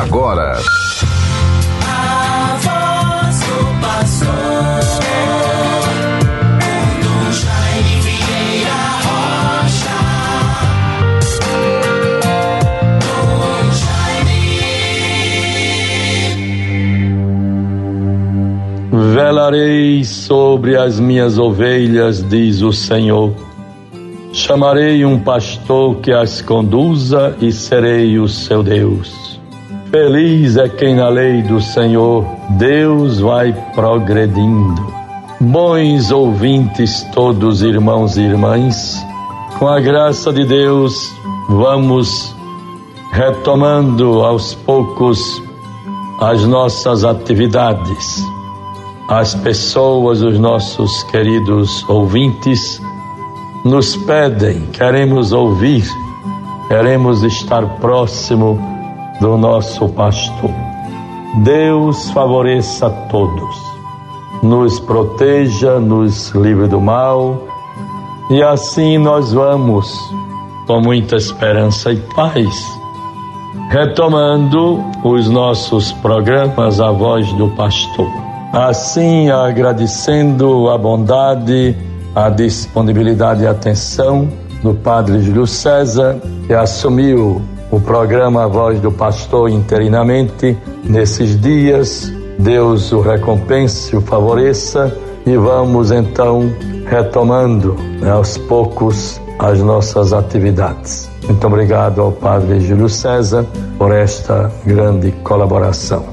agora. A voz do pastor. Velarei sobre as minhas ovelhas, diz o Senhor. Chamarei um pastor que as conduza e serei o seu Deus. Feliz é quem na lei do Senhor Deus vai progredindo. Bons ouvintes, todos irmãos e irmãs, com a graça de Deus, vamos retomando aos poucos as nossas atividades. As pessoas, os nossos queridos ouvintes, nos pedem, queremos ouvir, queremos estar próximo do nosso pastor. Deus favoreça a todos, nos proteja, nos livre do mal, e assim nós vamos, com muita esperança e paz, retomando os nossos programas A Voz do Pastor. Assim, agradecendo a bondade, a disponibilidade e a atenção do Padre Júlio César, que assumiu o programa Voz do Pastor interinamente nesses dias. Deus o recompense, o favoreça e vamos então retomando né, aos poucos as nossas atividades. Muito obrigado ao Padre Júlio César por esta grande colaboração.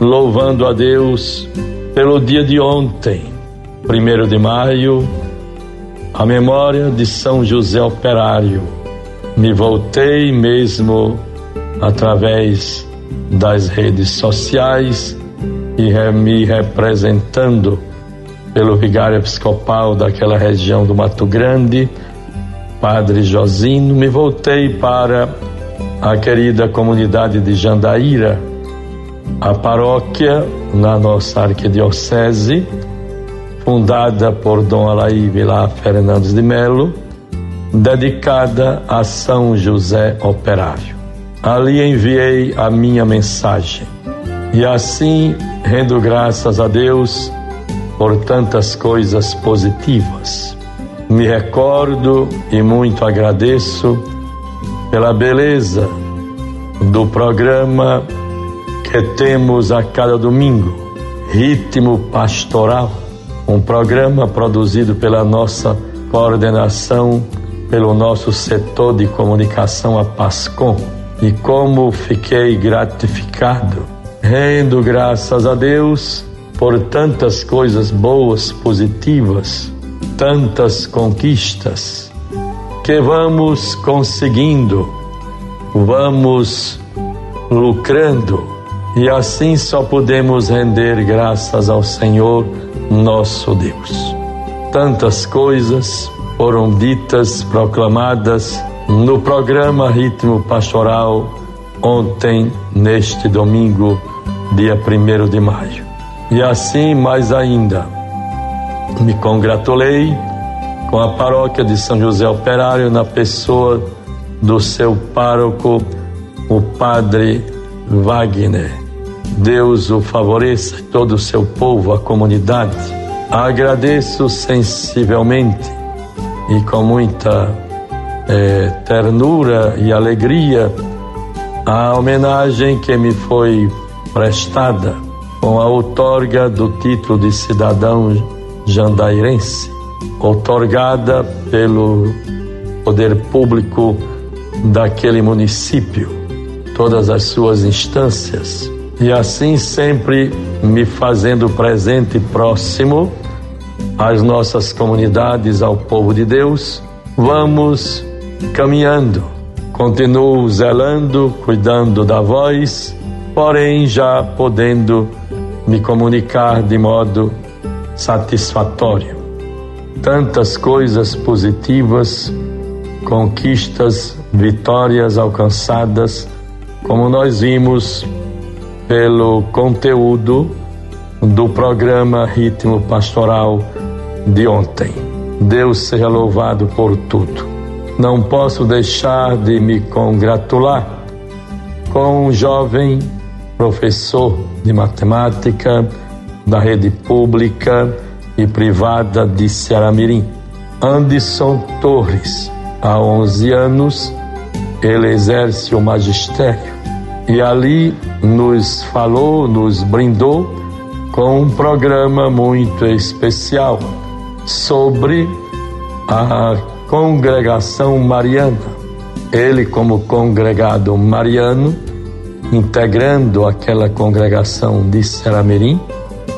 Louvando a Deus pelo dia de ontem, primeiro de maio, a memória de São José Operário me voltei mesmo através das redes sociais e me representando pelo vigário episcopal daquela região do Mato Grande, Padre Josino, me voltei para a querida comunidade de Jandaíra, a paróquia na nossa arquidiocese, fundada por Dom Alaí Vilar Fernandes de Melo, dedicada a São José Operário. Ali enviei a minha mensagem e assim rendo graças a Deus por tantas coisas positivas. Me recordo e muito agradeço pela beleza do programa que temos a cada domingo, Ritmo Pastoral, um programa produzido pela nossa coordenação pelo nosso setor de comunicação a Pascom e como fiquei gratificado, rendo graças a Deus por tantas coisas boas, positivas, tantas conquistas que vamos conseguindo, vamos lucrando e assim só podemos render graças ao Senhor nosso Deus. Tantas coisas foram ditas, proclamadas no programa Ritmo Pastoral ontem, neste domingo, dia 1 de maio. E assim, mais ainda, me congratulei com a paróquia de São José Operário na pessoa do seu pároco, o padre Wagner. Deus o favoreça, todo o seu povo, a comunidade. Agradeço sensivelmente e com muita é, ternura e alegria a homenagem que me foi prestada com a outorga do título de cidadão jandairense, outorgada pelo poder público daquele município, todas as suas instâncias, e assim sempre me fazendo presente próximo às nossas comunidades, ao povo de Deus, vamos caminhando. Continuo zelando, cuidando da voz, porém já podendo me comunicar de modo satisfatório. Tantas coisas positivas, conquistas, vitórias alcançadas, como nós vimos pelo conteúdo do programa Ritmo Pastoral de ontem. Deus seja louvado por tudo. Não posso deixar de me congratular com um jovem professor de matemática da rede pública e privada de Ceará-Mirim. Anderson Torres, há 11 anos, ele exerce o magistério e ali nos falou, nos brindou com um programa muito especial sobre a congregação mariana. Ele, como congregado mariano, integrando aquela congregação de Seramirim,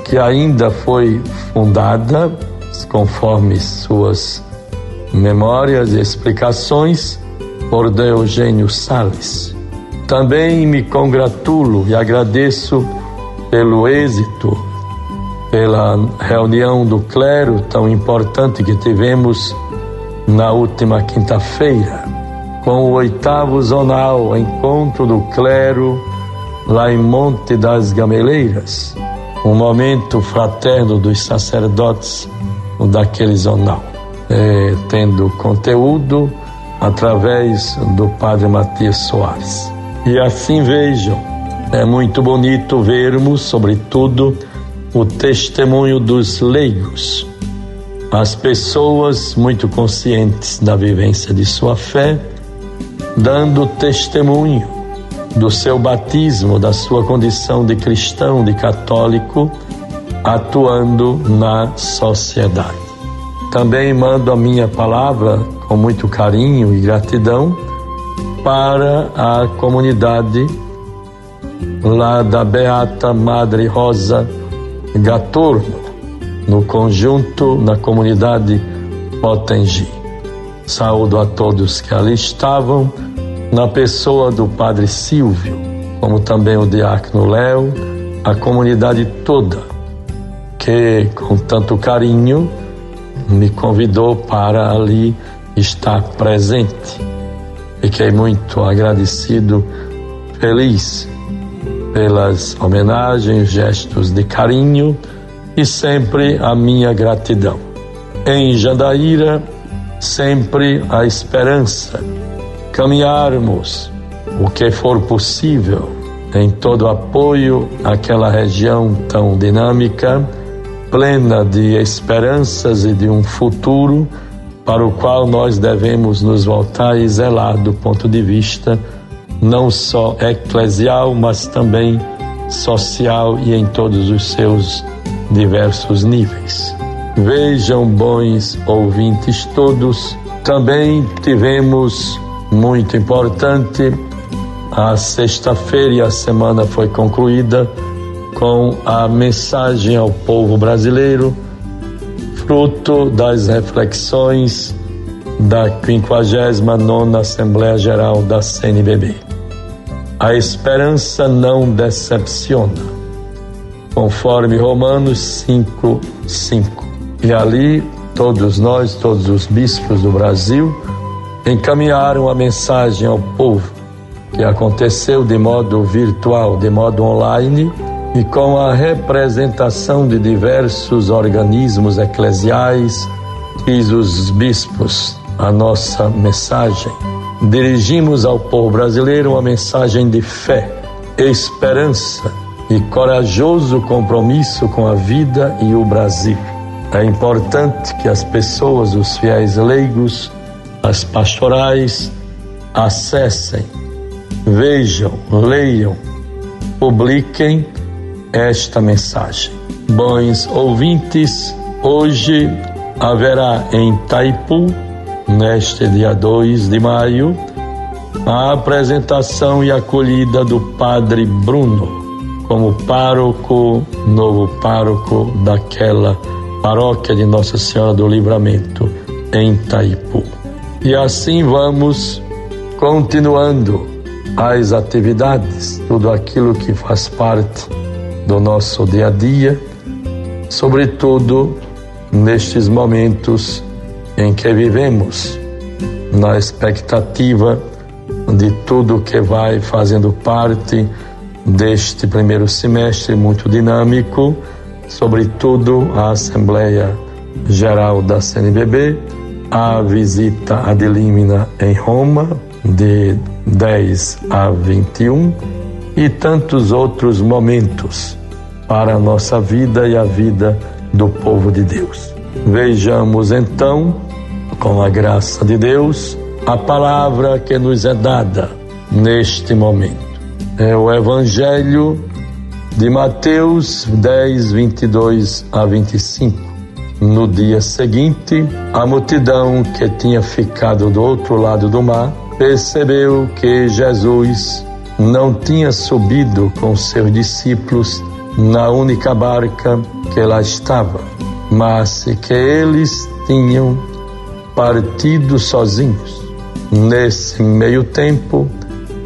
que ainda foi fundada, conforme suas memórias e explicações, por D. Eugênio Sales. Também me congratulo e agradeço pelo êxito, pela reunião do clero tão importante que tivemos na última quinta-feira, com o oitavo zonal Encontro do Clero, lá em Monte das Gameleiras, um momento fraterno dos sacerdotes daquele zonal, é, tendo conteúdo através do Padre Matias Soares. E assim vejam, é muito bonito vermos, sobretudo, o testemunho dos leigos, as pessoas muito conscientes da vivência de sua fé, dando testemunho do seu batismo, da sua condição de cristão, de católico, atuando na sociedade. Também mando a minha palavra com muito carinho e gratidão para a comunidade lá da Beata Madre Rosa Gatorno, no conjunto, na comunidade Potengi. Saúdo a todos que ali estavam, na pessoa do Padre Silvio, como também o Diácono Léo, a comunidade toda, que com tanto carinho me convidou para ali estar presente. Fiquei muito agradecido, feliz pelas homenagens, gestos de carinho e sempre a minha gratidão. Em Jandaíra, sempre a esperança, caminharmos o que for possível em todo apoio àquela região tão dinâmica, plena de esperanças e de um futuro para o qual nós devemos nos voltar e zelar do ponto de vista não só eclesial, mas também social e em todos os seus diversos níveis. Vejam, bons ouvintes todos, também tivemos muito importante a sexta-feira e a semana foi concluída com a mensagem ao povo brasileiro, fruto das reflexões da 59 Assembleia Geral da CNBB. A esperança não decepciona, conforme Romanos 5, 5. E ali, todos nós, todos os bispos do Brasil, encaminharam a mensagem ao povo, que aconteceu de modo virtual, de modo online, e com a representação de diversos organismos eclesiais, diz os bispos, a nossa mensagem. Dirigimos ao povo brasileiro uma mensagem de fé, esperança e corajoso compromisso com a vida e o Brasil. É importante que as pessoas, os fiéis leigos, as pastorais, acessem, vejam, leiam, publiquem esta mensagem. Bons ouvintes, hoje haverá em Taipu, neste dia 2 de maio, a apresentação e acolhida do Padre Bruno como pároco, novo pároco daquela paróquia de Nossa Senhora do Livramento em Taipu. E assim vamos continuando as atividades, tudo aquilo que faz parte do nosso dia a dia, sobretudo nestes momentos em que vivemos, na expectativa de tudo que vai fazendo parte deste primeiro semestre muito dinâmico, sobretudo a Assembleia Geral da CNBB, a visita ad limina em Roma, de 10 a 21, e tantos outros momentos para a nossa vida e a vida do povo de Deus. Vejamos então, com a graça de Deus, a palavra que nos é dada neste momento. É o Evangelho de Mateus 10, 22 a 25. No dia seguinte, a multidão que tinha ficado do outro lado do mar percebeu que Jesus não tinha subido com seus discípulos na única barca que lá estava, mas que eles tinham partido sozinhos. Nesse meio tempo,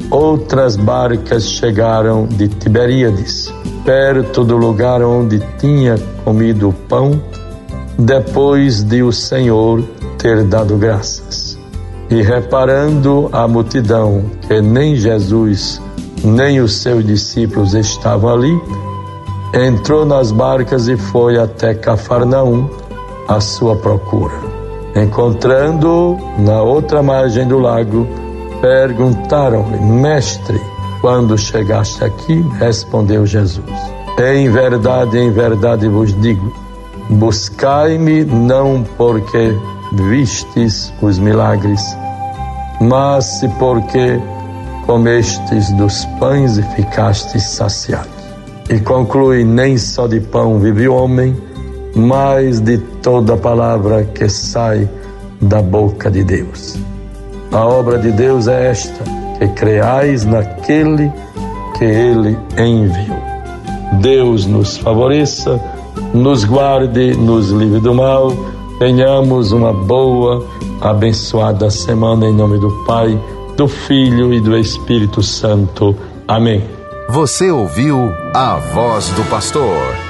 outras barcas chegaram de Tiberíades, perto do lugar onde tinha comido o pão, depois de o Senhor ter dado graças. E reparando a multidão que nem Jesus nem os seus discípulos estavam ali, entrou nas barcas e foi até Cafarnaum à sua procura. Encontrando na outra margem do lago, perguntaram-lhe: Mestre, quando chegaste aqui? Respondeu Jesus: Em verdade, em verdade vos digo: buscai-me não porque vistes os milagres, mas porque comestes dos pães e ficastes saciados. E conclui: nem só de pão vive o homem, mas de toda palavra que sai da boca de Deus. A obra de Deus é esta: que creais naquele que ele enviou. Deus nos favoreça, nos guarde, nos livre do mal. Tenhamos uma boa, abençoada semana em nome do Pai, do Filho e do Espírito Santo. Amém. Você ouviu a voz do pastor